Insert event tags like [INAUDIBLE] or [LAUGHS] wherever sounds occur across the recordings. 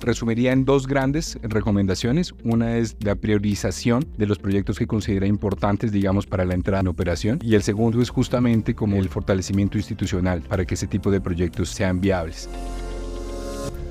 resumiría en dos grandes recomendaciones. Una es la priorización de los proyectos que considera importantes, digamos, para la entrada en operación. Y el segundo es justamente como el fortalecimiento institucional para que ese tipo de proyectos sean viables.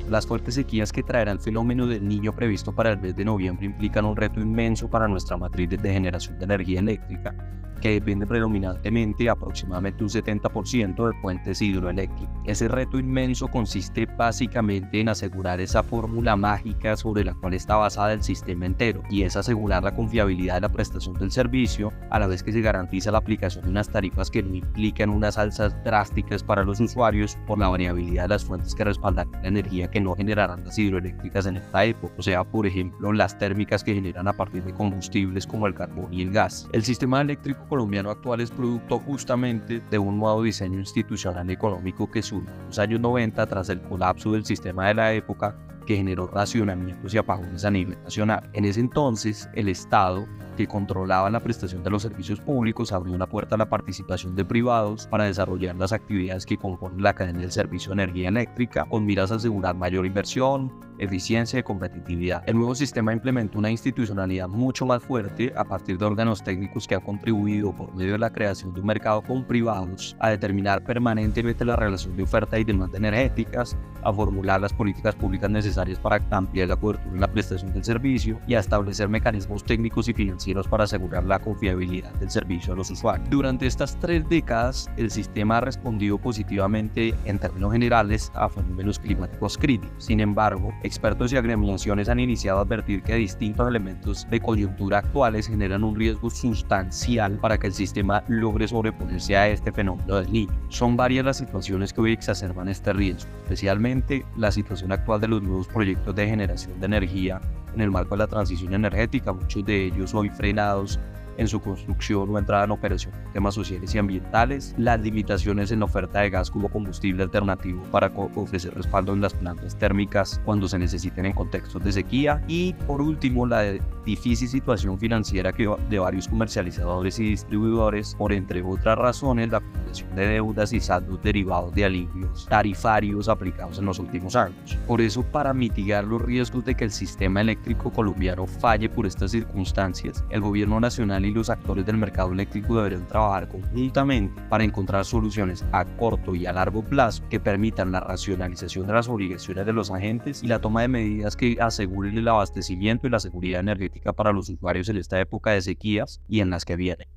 Las fuertes sequías que traerá el fenómeno del niño previsto para el mes de noviembre implican un reto inmenso para nuestra matriz de generación de energía eléctrica que depende predominantemente aproximadamente un 70% de fuentes hidroeléctricas. Ese reto inmenso consiste básicamente en asegurar esa fórmula mágica sobre la cual está basada el sistema entero y es asegurar la confiabilidad de la prestación del servicio a la vez que se garantiza la aplicación de unas tarifas que no implican unas alzas drásticas para los usuarios por la variabilidad de las fuentes que respaldan la energía que no generarán las hidroeléctricas en esta época, o sea, por ejemplo, las térmicas que generan a partir de combustibles como el carbón y el gas. El sistema eléctrico colombiano actual es producto justamente de un nuevo diseño institucional y económico que surge en los años 90 tras el colapso del sistema de la época que generó racionamientos y apagones a nivel nacional. En ese entonces, el Estado, que controlaba la prestación de los servicios públicos, abrió una puerta a la participación de privados para desarrollar las actividades que componen la cadena del servicio de energía eléctrica, con miras a asegurar mayor inversión, eficiencia y competitividad. El nuevo sistema implementa una institucionalidad mucho más fuerte a partir de órganos técnicos que han contribuido por medio de la creación de un mercado con privados a determinar permanentemente la relación de oferta y demanda energéticas, a formular las políticas públicas necesarias para ampliar la cobertura en la prestación del servicio y a establecer mecanismos técnicos y financieros para asegurar la confiabilidad del servicio a los usuarios. Durante estas tres décadas, el sistema ha respondido positivamente en términos generales a fenómenos climáticos críticos. Sin embargo, expertos y agremiaciones han iniciado a advertir que distintos elementos de coyuntura actuales generan un riesgo sustancial para que el sistema logre sobreponerse a este fenómeno del niño. Son varias las situaciones que hoy exacerban este riesgo, especialmente la situación actual de los nuevos proyectos de generación de energía en el marco de la transición energética, muchos de ellos hoy frenados en su construcción o entrada en operación, temas sociales y ambientales, las limitaciones en la oferta de gas como combustible alternativo para ofrecer respaldo en las plantas térmicas cuando se necesiten en contextos de sequía y por último la difícil situación financiera que de varios comercializadores y distribuidores por entre otras razones la acumulación de deudas y saldos derivados de alivios tarifarios aplicados en los últimos años. Por eso para mitigar los riesgos de que el sistema eléctrico colombiano falle por estas circunstancias, el gobierno nacional y los actores del mercado eléctrico deberían trabajar conjuntamente para encontrar soluciones a corto y a largo plazo que permitan la racionalización de las obligaciones de los agentes y la toma de medidas que aseguren el abastecimiento y la seguridad energética para los usuarios en esta época de sequías y en las que vienen.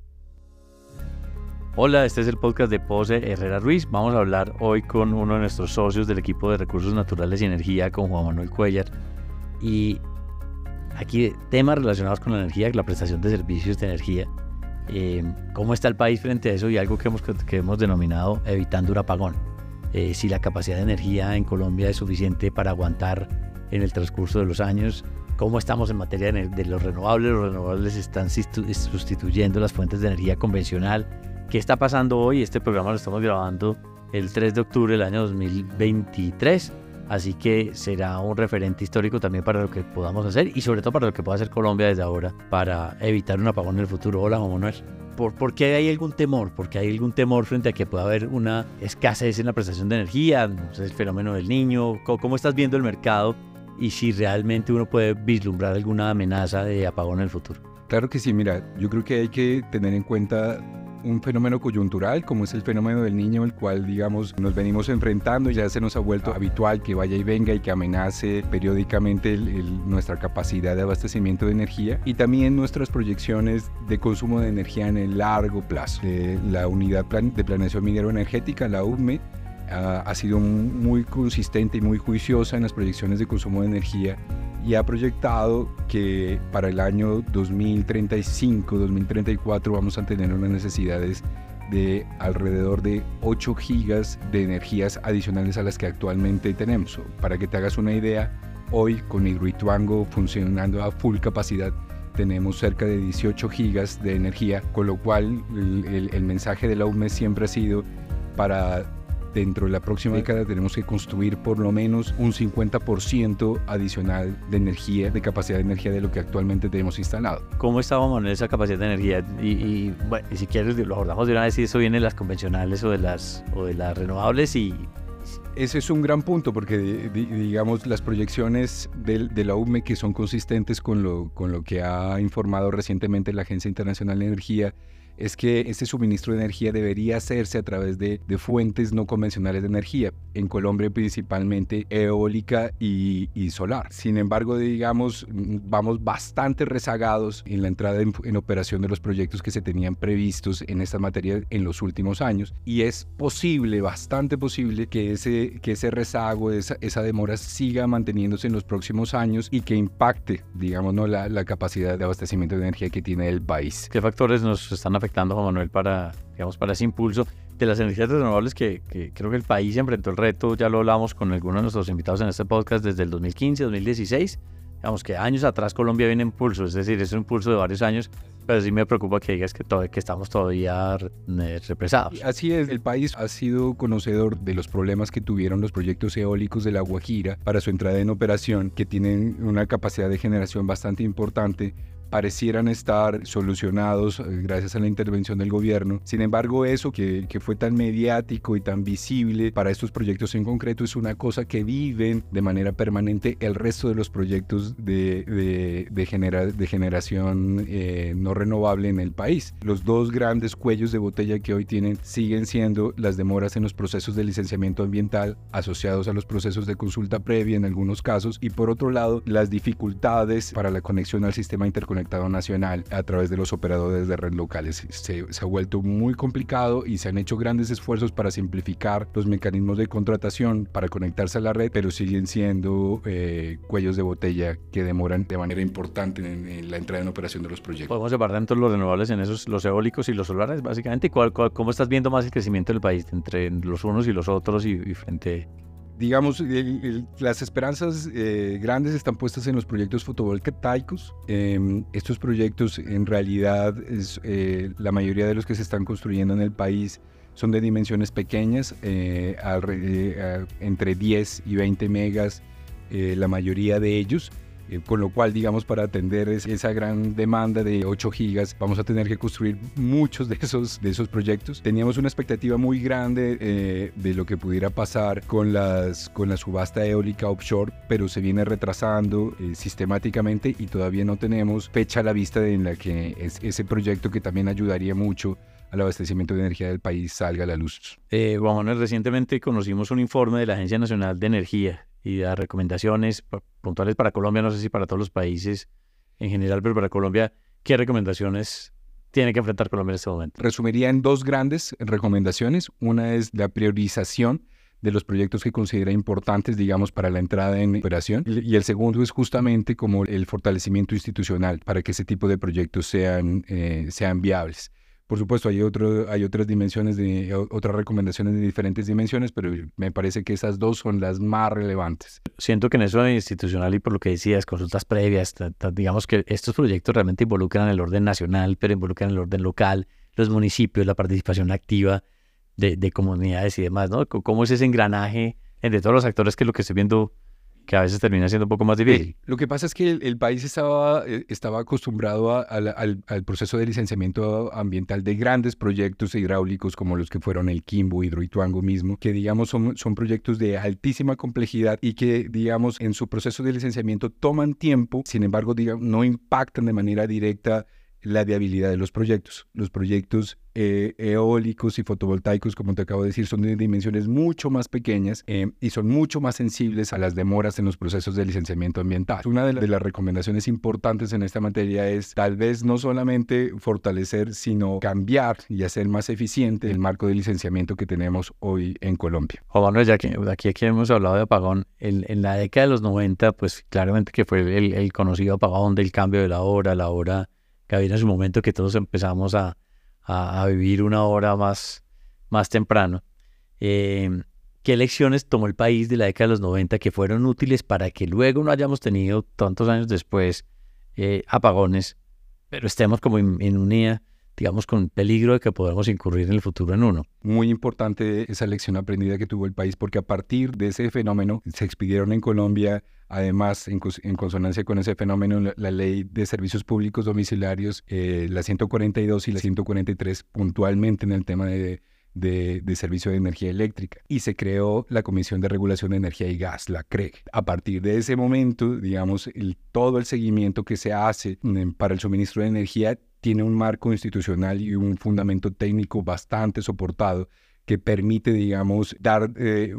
Hola, este es el podcast de Pose Herrera Ruiz. Vamos a hablar hoy con uno de nuestros socios del equipo de recursos naturales y energía, con Juan Manuel Cuellar. Y Aquí temas relacionados con la energía, la prestación de servicios de energía. Eh, ¿Cómo está el país frente a eso? Y algo que hemos, que hemos denominado evitando un apagón. Eh, si la capacidad de energía en Colombia es suficiente para aguantar en el transcurso de los años. ¿Cómo estamos en materia de, los renovables? Los renovables están sustituyendo las fuentes de energía convencional. ¿Qué está pasando hoy? Este programa lo estamos grabando el 3 de octubre del año 2023 Así que será un referente histórico también para lo que podamos hacer y sobre todo para lo que pueda hacer Colombia desde ahora para evitar un apagón en el futuro. Hola, Juan Manuel. ¿Por, ¿Por, qué hay algún temor? Porque hay algún temor frente a que pueda haber una escasez en la prestación de energía, el fenómeno del niño. ¿Cómo, estás viendo el mercado y si realmente uno puede vislumbrar alguna amenaza de apagón en el futuro? Claro que sí, mira, yo creo que hay que tener en cuenta un fenómeno coyuntural, como es el fenómeno del niño, el cual, digamos, nos venimos enfrentando y ya se nos ha vuelto habitual que vaya y venga y que amenace periódicamente nuestra capacidad de abastecimiento de energía y también nuestras proyecciones de consumo de energía en el largo plazo. la Unidad de Planeación Minero Energética, la UME, ha sido muy consistente y muy juiciosa en las proyecciones de consumo de energía y ha proyectado que para el año 2035-2034 vamos a tener unas necesidades de alrededor de 8 gigas de energías adicionales a las que actualmente tenemos. Para que te hagas una idea, hoy con Hidroituango funcionando a full capacidad tenemos cerca de 18 gigas de energía, con lo cual el, el mensaje de la UME siempre ha sido para dentro de la próxima década tenemos que construir por lo menos un 50% adicional de energía, de capacidad de energía de lo que actualmente tenemos instalado. ¿Cómo estábamos en esa capacidad de energía? Y, bueno, si quieres lo abordamos de una vez si eso viene de las convencionales o de las, o de las renovables y Ese es un gran punto porque, digamos, las proyecciones de, de, la UME que son consistentes con lo, con lo que ha informado recientemente la Agencia Internacional de Energía es que ese suministro de energía debería hacerse a través de, fuentes no convencionales de energía, en Colombia principalmente eólica y, solar. Sin embargo, digamos, vamos bastante rezagados en la entrada en, operación de los proyectos que se tenían previstos en esta materia en los últimos años y es posible, bastante posible, que ese, que ese rezago, esa, esa demora siga manteniéndose en los próximos años y que impacte, digamos, ¿no? la, la capacidad de abastecimiento de energía que tiene el país. ¿Qué factores nos están afectando, Juan Manuel, para, digamos, para ese impulso de las energías renovables que, creo que el país enfrentó el reto, ya lo hablamos con algunos de nuestros invitados en este podcast desde el 2015, 2016, digamos que años atrás Colombia viene en impulso, es decir, es un impulso de varios años, pero sí me preocupa que digas que, que estamos todavía eh, represados. Así es, el país ha sido conocedor de los problemas que tuvieron los proyectos eólicos de la Guajira para su entrada en operación, que tienen una capacidad de generación bastante importante, parecieran estar solucionados eh, gracias a la intervención del gobierno. Sin embargo, eso que, que, fue tan mediático y tan visible para estos proyectos en concreto es una cosa que viven de manera permanente el resto de los proyectos de, de, de, de generación eh, no renovable en el país. Los dos grandes cuellos de botella que hoy tienen siguen siendo las demoras en los procesos de licenciamiento ambiental asociados a los procesos de consulta previa en algunos casos y por otro lado las dificultades para la conexión al sistema interconectado nacional a través de los operadores de red locales. Se, ha vuelto muy complicado y se han hecho grandes esfuerzos para simplificar los mecanismos de contratación para conectarse a la red, pero siguen siendo eh, cuellos de botella que demoran de manera importante en, la entrada en operación de los proyectos. Podemos separar dentro los renovables en esos, los eólicos y los solares, básicamente. ¿Cuál, cómo estás viendo más el crecimiento del país entre los unos y los otros y, y frente digamos, las esperanzas eh, grandes están puestas en los proyectos fotovoltaicos. Em, estos proyectos, en realidad, eh, la mayoría de los que se están construyendo en el país son de dimensiones pequeñas, eh, entre 10 y 20 megas, la mayoría de ellos. Eh, con lo cual, digamos, para atender esa gran demanda de 8 gigas, vamos a tener que construir muchos de esos, de esos proyectos. Teníamos una expectativa muy grande eh, de lo que pudiera pasar con, las, con la subasta eólica offshore, pero se viene retrasando eh, sistemáticamente y todavía no tenemos fecha a la vista en la que ese proyecto que también ayudaría mucho al abastecimiento de energía del país salga a la luz. Eh, recientemente conocimos un informe de la Agencia Nacional de Energía y las recomendaciones puntuales para Colombia, no sé si para todos los países en general, pero para Colombia, ¿qué recomendaciones tiene que enfrentar Colombia en este momento? Resumiría en dos grandes recomendaciones. Una es la priorización de los proyectos que considera importantes, digamos, para la entrada en operación. Y el segundo es justamente como el fortalecimiento institucional para que ese tipo de proyectos sean, eh, sean viables. Por supuesto, hay, otro, hay otras dimensiones, de, otras recomendaciones de diferentes dimensiones, pero me parece que esas dos son las más relevantes. Siento que en eso institucional y por lo que decías, consultas previas, digamos que estos proyectos realmente involucran el orden nacional, pero involucran el orden local, los municipios, la participación activa de, de comunidades y demás, ¿no? ¿Cómo es ese engranaje entre todos los actores que lo que estoy viendo que a veces termina siendo un poco más difícil. lo que pasa es que el, país estaba, eh, estaba acostumbrado al, proceso de licenciamiento ambiental de grandes proyectos hidráulicos como los que fueron el Quimbo, Hidroituango mismo, que digamos son, son proyectos de altísima complejidad y que digamos en su proceso de licenciamiento toman tiempo, sin embargo digamos, no impactan de manera directa la viabilidad de los proyectos. Los proyectos eh, eólicos y fotovoltaicos, como te acabo de decir, son de dimensiones mucho más pequeñas eh, y son mucho más sensibles a las demoras en los procesos de licenciamiento ambiental. Una de, las recomendaciones importantes en esta materia es tal vez no solamente fortalecer, sino cambiar y hacer más eficiente el marco de licenciamiento que tenemos hoy en Colombia. Juan ya que aquí, aquí hemos hablado de apagón, en, la década de los 90, pues claramente que fue el conocido apagón del cambio de la hora, la hora que había en su momento que todos empezamos a, a, vivir una hora más, más temprano. Eh, ¿Qué lecciones tomó el país de la década de los 90 que fueron útiles para que luego no hayamos tenido tantos años después eh, apagones, pero estemos como en, en digamos, con peligro de que podamos incurrir en el futuro en uno. Muy importante esa lección aprendida que tuvo el país, porque a partir de ese fenómeno se expidieron en Colombia, además, en, consonancia con ese fenómeno, la, ley de servicios públicos domiciliarios, eh, la 142 y la 143, puntualmente en el tema de de, Servicio de Energía Eléctrica y se creó la Comisión de Regulación de Energía y Gas, la CREG. A partir de ese momento, digamos, todo el seguimiento que se hace mm, para el suministro de energía tiene un marco institucional y un fundamento técnico bastante soportado que permite, digamos, dar eh,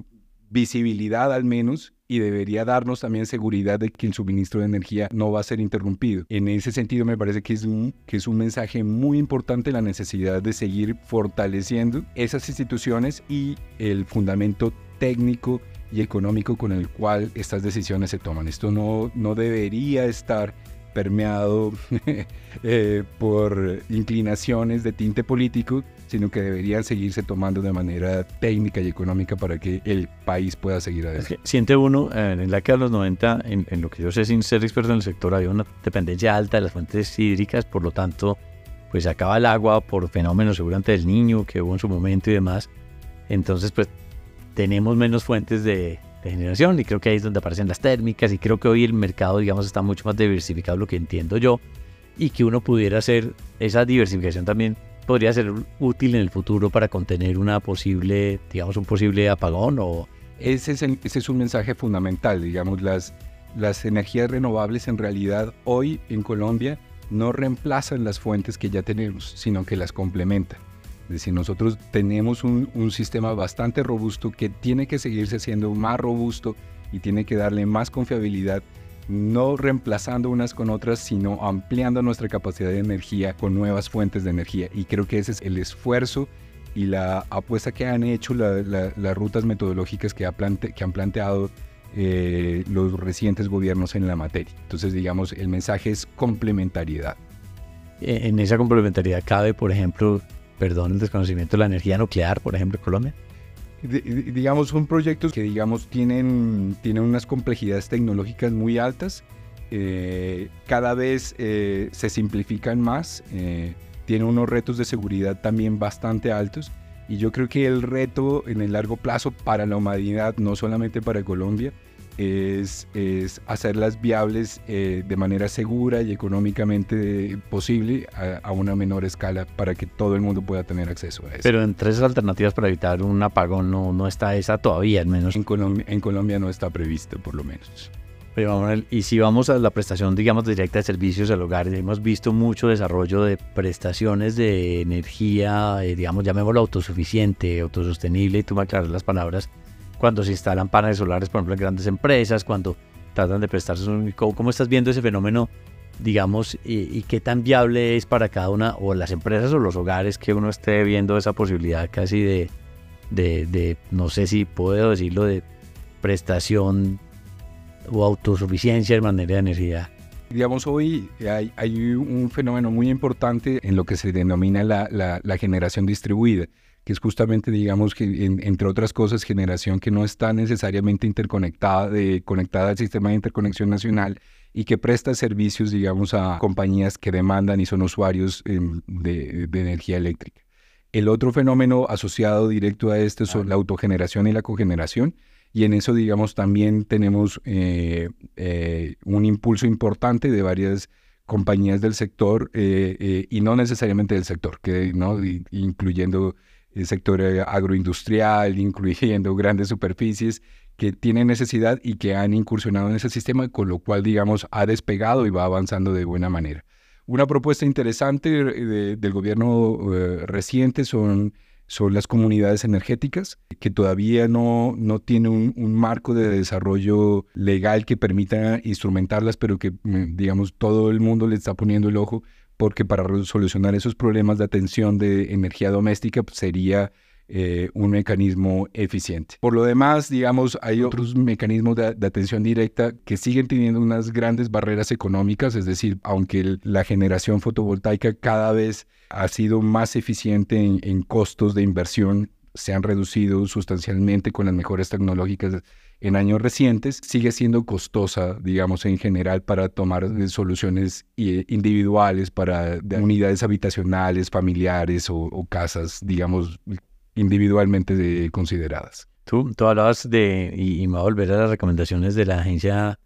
visibilidad al menos y debería darnos también seguridad de que el suministro de energía no va a ser interrumpido. En ese sentido me parece que es un, que es un mensaje muy importante la necesidad de seguir fortaleciendo esas instituciones y el fundamento técnico y económico con el cual estas decisiones se toman. Esto no, no debería estar permeado [LAUGHS] eh, por inclinaciones de tinte político, sino que deberían seguirse tomando de manera técnica y económica para que el país pueda seguir adelante. siente uno, eh, en la década de los 90, en, lo que yo sé sin ser experto en el sector, había una dependencia alta de las fuentes hídricas, por lo tanto, pues se acaba el agua por fenómenos seguramente del niño que hubo en su momento y demás. Entonces, pues tenemos menos fuentes de, generación y creo que ahí es donde aparecen las térmicas y creo que hoy el mercado digamos está mucho más diversificado lo que entiendo yo y que uno pudiera hacer esa diversificación también podría ser útil en el futuro para contener una posible digamos un posible apagón o ese es, ese es un mensaje fundamental digamos las las energías renovables en realidad hoy en Colombia no reemplazan las fuentes que ya tenemos sino que las complementan es decir, nosotros tenemos un, sistema bastante robusto que tiene que seguirse siendo más robusto y tiene que darle más confiabilidad, no reemplazando unas con otras, sino ampliando nuestra capacidad de energía con nuevas fuentes de energía. Y creo que ese es el esfuerzo y la apuesta que han hecho las rutas metodológicas que, que han planteado eh, los recientes gobiernos en la materia. Entonces, digamos, el mensaje es complementariedad. En esa complementariedad cabe, por ejemplo, perdón, el desconocimiento de la energía nuclear, por ejemplo, en Colombia? digamos, son proyectos que, digamos, tienen, tienen unas complejidades tecnológicas muy altas. Eh, cada vez eh, se simplifican más, eh, tienen unos retos de seguridad también bastante altos. Y yo creo que el reto en el largo plazo para la humanidad, no solamente para Colombia, es, es hacerlas viables eh, de manera segura y económicamente posible a, una menor escala para que todo el mundo pueda tener acceso a eso. Pero entre esas alternativas para evitar un apagón no, no está esa todavía, al menos. En Colombia, en Colombia no está prevista, por lo menos. y si vamos a la prestación, digamos, directa de servicios al hogar, hemos visto mucho desarrollo de prestaciones de energía, eh, digamos, llamémoslo autosuficiente, autosostenible, y tú me aclaras las palabras, cuando se instalan paneles solares, por ejemplo, en grandes empresas, cuando tratan de prestarse un... ¿Cómo estás viendo ese fenómeno, digamos, y, qué tan viable es para cada una, o las empresas o los hogares, que uno esté viendo esa posibilidad casi de, de, no sé si puedo decirlo, de prestación o autosuficiencia en manera de energía? Digamos, hoy hay, un fenómeno muy importante en lo que se denomina la generación distribuida que es justamente, digamos, que entre otras cosas, generación que no está necesariamente interconectada, de, conectada al sistema de interconexión nacional y que presta servicios, digamos, a compañías que demandan y son usuarios em, de, energía eléctrica. El otro fenómeno asociado directo a este son la autogeneración y la cogeneración. Y en eso, digamos, también tenemos eh, eh, un impulso importante de varias compañías del sector eh, y no necesariamente del sector, que, ¿no? incluyendo el sector eh, agroindustrial, incluyendo grandes superficies que tienen necesidad y que han incursionado en ese sistema, con lo cual, digamos, ha despegado y va avanzando de buena manera. Una propuesta interesante del gobierno eh, reciente son, son las comunidades energéticas, que todavía no, no tienen un, marco de desarrollo legal que permita instrumentarlas, pero que, mm, digamos, todo el mundo le está poniendo el ojo porque para solucionar esos problemas de atención de energía doméstica pues, sería eh, un mecanismo eficiente. Por lo demás, digamos, hay otros mecanismos de, atención directa que siguen teniendo unas grandes barreras económicas, es decir, aunque la generación fotovoltaica cada vez ha sido más eficiente en costos de inversión, se han reducido sustancialmente con las mejores tecnológicas en años recientes, sigue siendo costosa, digamos, en general para tomar eh, soluciones eh, individuales para unidades habitacionales, familiares o, casas, digamos, individualmente consideradas. Tú, tú hablabas de, y, me voy a volver a las recomendaciones de la Agencia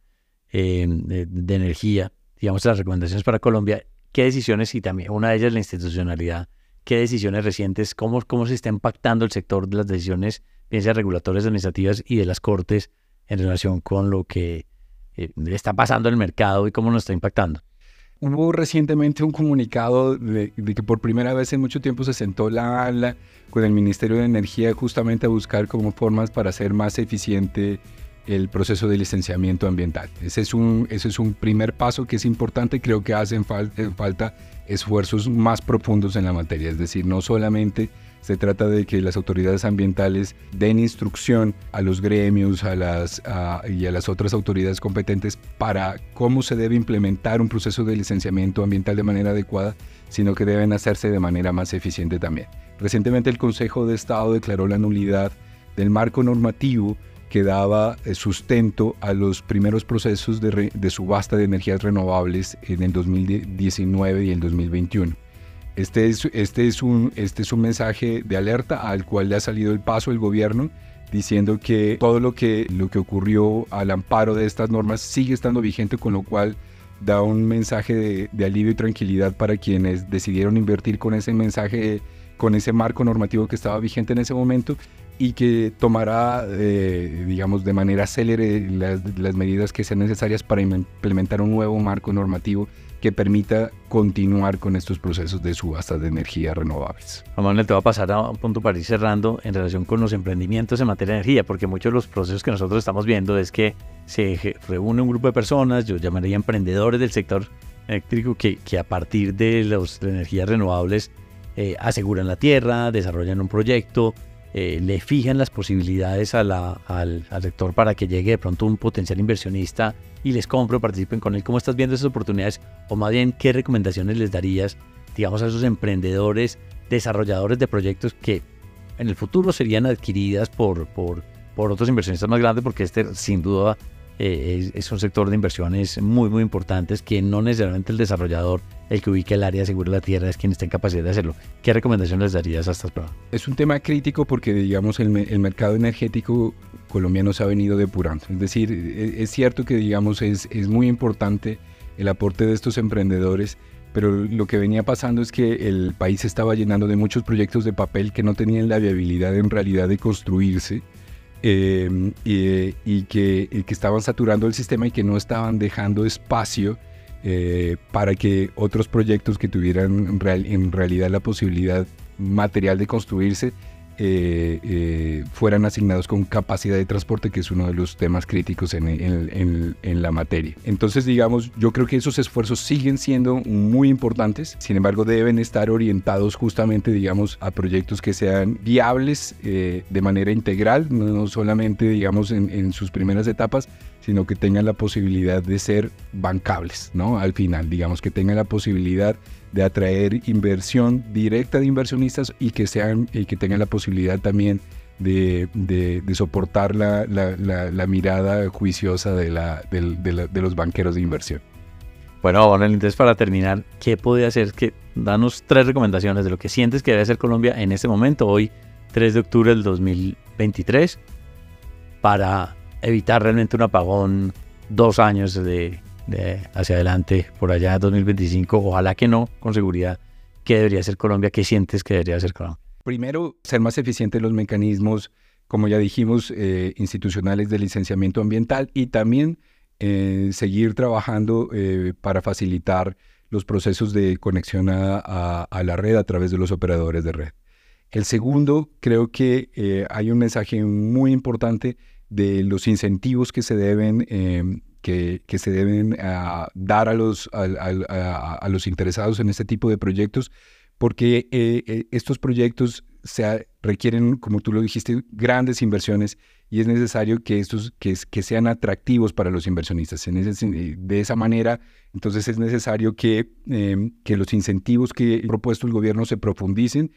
eh, de, Energía, digamos, las recomendaciones para Colombia. ¿Qué decisiones y también una de ellas la institucionalidad qué decisiones recientes, cómo, cómo se está impactando el sector de las decisiones, bien sea regulatorias, administrativas y de las cortes en relación con lo que eh, está pasando en el mercado y cómo nos está impactando. Hubo recientemente un comunicado de, que por primera vez en mucho tiempo se sentó la ala con el Ministerio de Energía justamente a buscar como formas para hacer más eficiente el proceso de licenciamiento ambiental. Ese es un, ese es un primer paso que es importante, creo que hacen falta esfuerzos más profundos en la materia, es decir, no solamente se trata de que las autoridades ambientales den instrucción a los gremios y a las otras autoridades competentes para cómo se debe implementar un proceso de licenciamiento ambiental de manera adecuada, sino que deben hacerse de manera más eficiente también. Recientemente el Consejo de Estado declaró la nulidad del marco normativo que daba eh, sustento a los primeros procesos de, de, subasta de energías renovables en el 2019 y el 2021. Este es, este, es un, este es un mensaje de alerta al cual le ha salido el paso el gobierno diciendo que todo lo que, lo que ocurrió al amparo de estas normas sigue estando vigente, con lo cual da un mensaje de, de alivio y tranquilidad para quienes decidieron invertir con ese mensaje, con ese marco normativo que estaba vigente en ese momento y que tomará, eh, digamos, de manera célere las, las, medidas que sean necesarias para implementar un nuevo marco normativo que permita continuar con estos procesos de subasta de energías renovables. Manuel, te va a pasar a un punto para ir cerrando en relación con los emprendimientos en materia de energía, porque muchos de los procesos que nosotros estamos viendo es que se reúne un grupo de personas, yo llamaría emprendedores del sector eléctrico, que, que a partir de las energías renovables eh, aseguran la tierra, desarrollan un proyecto, eh, le fijan las posibilidades al, al, sector para que llegue de pronto un potencial inversionista y les compre o participen con él. ¿Cómo estás viendo esas oportunidades? O más bien, ¿qué recomendaciones les darías, digamos, a esos emprendedores, desarrolladores de proyectos que en el futuro serían adquiridas por, por, por otros inversionistas más grandes? Porque este, sin duda, eh, es, un sector de inversiones muy, muy importantes que no necesariamente el desarrollador, el que ubique el área segura de la tierra, es quien está en capacidad de hacerlo. ¿Qué recomendaciones les darías a estas pruebas? Es un tema crítico porque, digamos, el, el, mercado energético colombiano se ha venido depurando. Es decir, es, es cierto que, digamos, es, es muy importante el aporte de estos emprendedores, pero lo que venía pasando es que el país estaba llenando de muchos proyectos de papel que no tenían la viabilidad en realidad de construirse Em, y, que, estaban saturando el sistema y que no estaban dejando espacio eh, para que otros proyectos que tuvieran en realidad la posibilidad material de construirse eh, eh, fueran asignados con capacidad de transporte, que es uno de los temas críticos en, en, la materia. Entonces, digamos, yo creo que esos esfuerzos siguen siendo muy importantes, sin embargo, deben estar orientados justamente, digamos, a proyectos que sean viables eh, de manera integral, no solamente, digamos, en, sus primeras etapas, sino que tengan la posibilidad de ser bancables, ¿no? Al final, digamos, que tengan la posibilidad de atraer inversión directa de inversionistas y que, sean, y que tengan la posibilidad también de, de, soportar la, la, mirada juiciosa de, la, de, los banqueros de inversión. Bueno, bueno, entonces para terminar, ¿qué puede hacer? Que, danos tres recomendaciones de lo que sientes que debe hacer Colombia en este momento, hoy 3 de octubre del 2023, para evitar realmente un apagón dos años de, de hacia adelante, por allá 2025, ojalá que no, con seguridad, ¿qué debería hacer Colombia? ¿Qué sientes que debería hacer Colombia? Primero, ser más eficientes los mecanismos, como ya dijimos, eh, institucionales de licenciamiento ambiental y también eh, seguir trabajando eh, para facilitar los procesos de conexión a, a, la red a través de los operadores de red. El segundo, creo que hay un mensaje muy importante de los incentivos que se deben em, que, se deben ah, dar a los, a, los interesados en este tipo de proyectos, porque eh, eh, estos proyectos se requieren, como tú lo dijiste, grandes inversiones y es necesario que estos que, que sean atractivos para los inversionistas. de esa manera, entonces es necesario que, em, que los incentivos que ha propuesto el gobierno se profundicen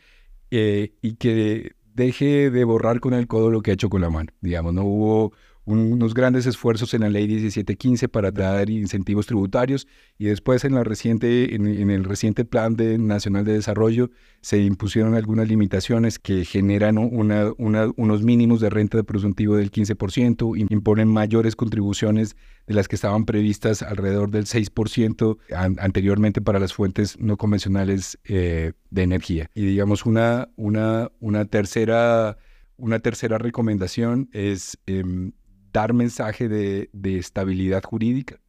eh, y que deje de borrar con el codo lo que ha hecho con la mano. Digamos, no hubo unos grandes esfuerzos en la ley 1715 para dar incentivos tributarios y después en, la reciente, en, el reciente Plan de, Nacional de Desarrollo se impusieron algunas limitaciones que generan una, unos mínimos de renta de presuntivo del 15%, imponen mayores contribuciones de las que estaban previstas alrededor del 6% anteriormente para las fuentes no convencionales eh, de energía. Y digamos una, una, una, tercera, una tercera recomendación es... Em, dar mensaje de, estabilidad jurídica.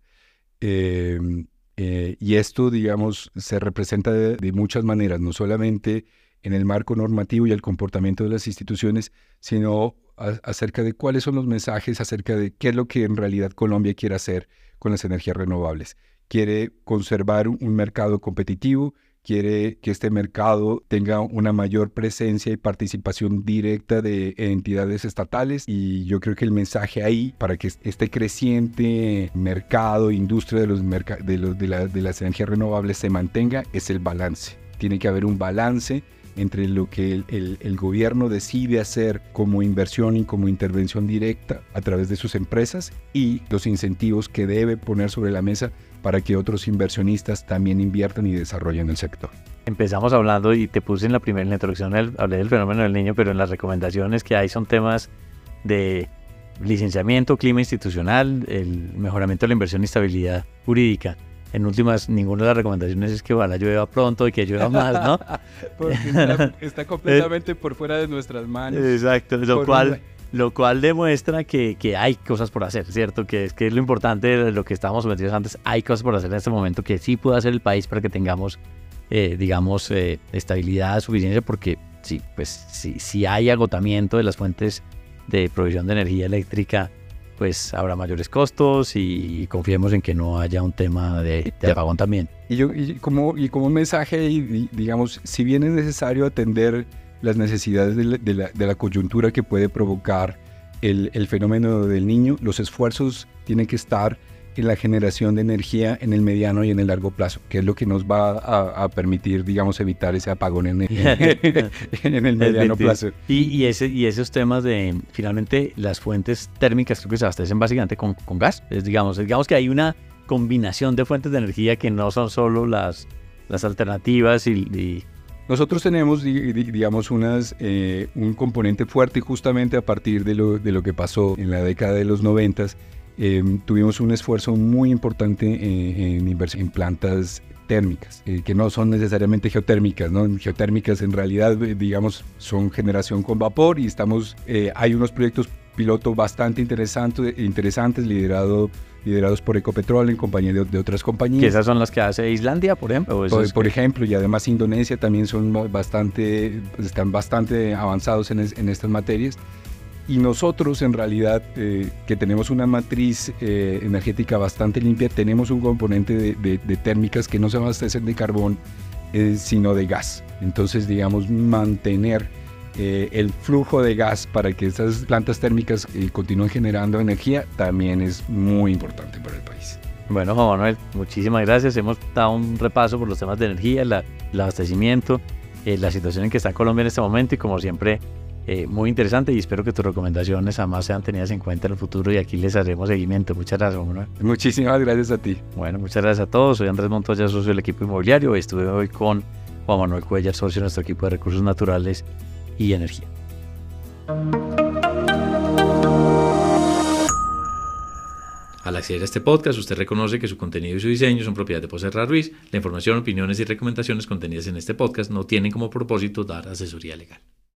Em, eh, y esto, digamos, se representa de, muchas maneras, no solamente en el marco normativo y el comportamiento de las instituciones, sino acerca de cuáles son los mensajes, acerca de qué es lo que en realidad Colombia quiere hacer con las energías renovables. Quiere conservar un mercado competitivo, quiere que este mercado tenga una mayor presencia y participación directa de entidades estatales y yo creo que el mensaje ahí para que este creciente mercado, industria de, los de, las energías renovables se mantenga es el balance. Tiene que haber un balance entre lo que el, gobierno decide hacer como inversión y como intervención directa a través de sus empresas y los incentivos que debe poner sobre la mesa para que otros inversionistas también inviertan y desarrollen el sector. Empezamos hablando y te puse en la primera introducción, hablé del fenómeno del niño, pero en las recomendaciones que hay son temas de licenciamiento, clima institucional, el mejoramiento de la inversión y estabilidad jurídica. En últimas, ninguna de las recomendaciones es que ojalá llueva pronto y que llueva más, ¿no? [LAUGHS] Porque está, completamente por fuera de nuestras manos. Exacto, lo cual lo cual demuestra que, que, hay cosas por hacer, ¿cierto? Que es, que es lo importante de lo que estábamos metidos antes, hay cosas por hacer en este momento que sí puede hacer el país para que tengamos, eh, digamos, eh, estabilidad, suficiencia, porque sí, pues si, si hay agotamiento de las fuentes de provisión de energía eléctrica, pues habrá mayores costos y, confiemos en que no haya un tema de, apagón también. Y, yo, y, como, y como un mensaje, digamos, si bien es necesario atender las necesidades de la, coyuntura que puede provocar el, fenómeno del niño, los esfuerzos tienen que estar en la generación de energía en el mediano y en el largo plazo, que es lo que nos va a, permitir, digamos, evitar ese apagón en, [LAUGHS] el mediano plazo. Y, ese, y esos temas de, finalmente, las fuentes térmicas creo que se abastecen básicamente con, gas. Es, digamos, digamos que hay una combinación de fuentes de energía que no son solo las, las alternativas y nosotros tenemos, digamos, unas, eh, un componente fuerte justamente a partir de lo, de lo que pasó en la década de los noventas. Em, tuvimos un esfuerzo muy importante en, en inversión en plantas térmicas, eh, que no son necesariamente geotérmicas, ¿no? Geotérmicas en realidad, eh, digamos, son generación con vapor y estamos, hay unos proyectos piloto bastante interesante, interesantes liderado, liderados por Ecopetrol en compañía de, otras compañías. ¿Que esas son las que hace Islandia, por ejemplo? Por, ejemplo, y además Indonesia también son bastante, están bastante avanzados en, en estas materias. Y nosotros en realidad, eh, que tenemos una matriz eh, energética bastante limpia, tenemos un componente de, de, térmicas que no se abastecen de carbón, eh, sino de gas. Entonces, digamos, mantener eh, el flujo de gas para que estas plantas térmicas eh, continúen generando energía también es muy importante para el país. Bueno, Juan Manuel, muchísimas gracias. Hemos dado un repaso por los temas de energía, el abastecimiento, eh, la situación en que está Colombia en este momento y como siempre, muy interesante y espero que tus recomendaciones además sean tenidas en cuenta en el futuro y aquí les haremos seguimiento. Muchas gracias, Juan Manuel. Muchísimas gracias a ti. Bueno, muchas gracias a todos. Soy Andrés Montoya, socio del equipo inmobiliario. Estuve hoy con Juan Manuel Cuellar, socio de nuestro equipo de recursos naturales y energía. Al acceder a este podcast, usted reconoce que su contenido y su diseño son propiedad de Poserra Ruiz. La información, opiniones y recomendaciones contenidas en este podcast no tienen como propósito dar asesoría legal.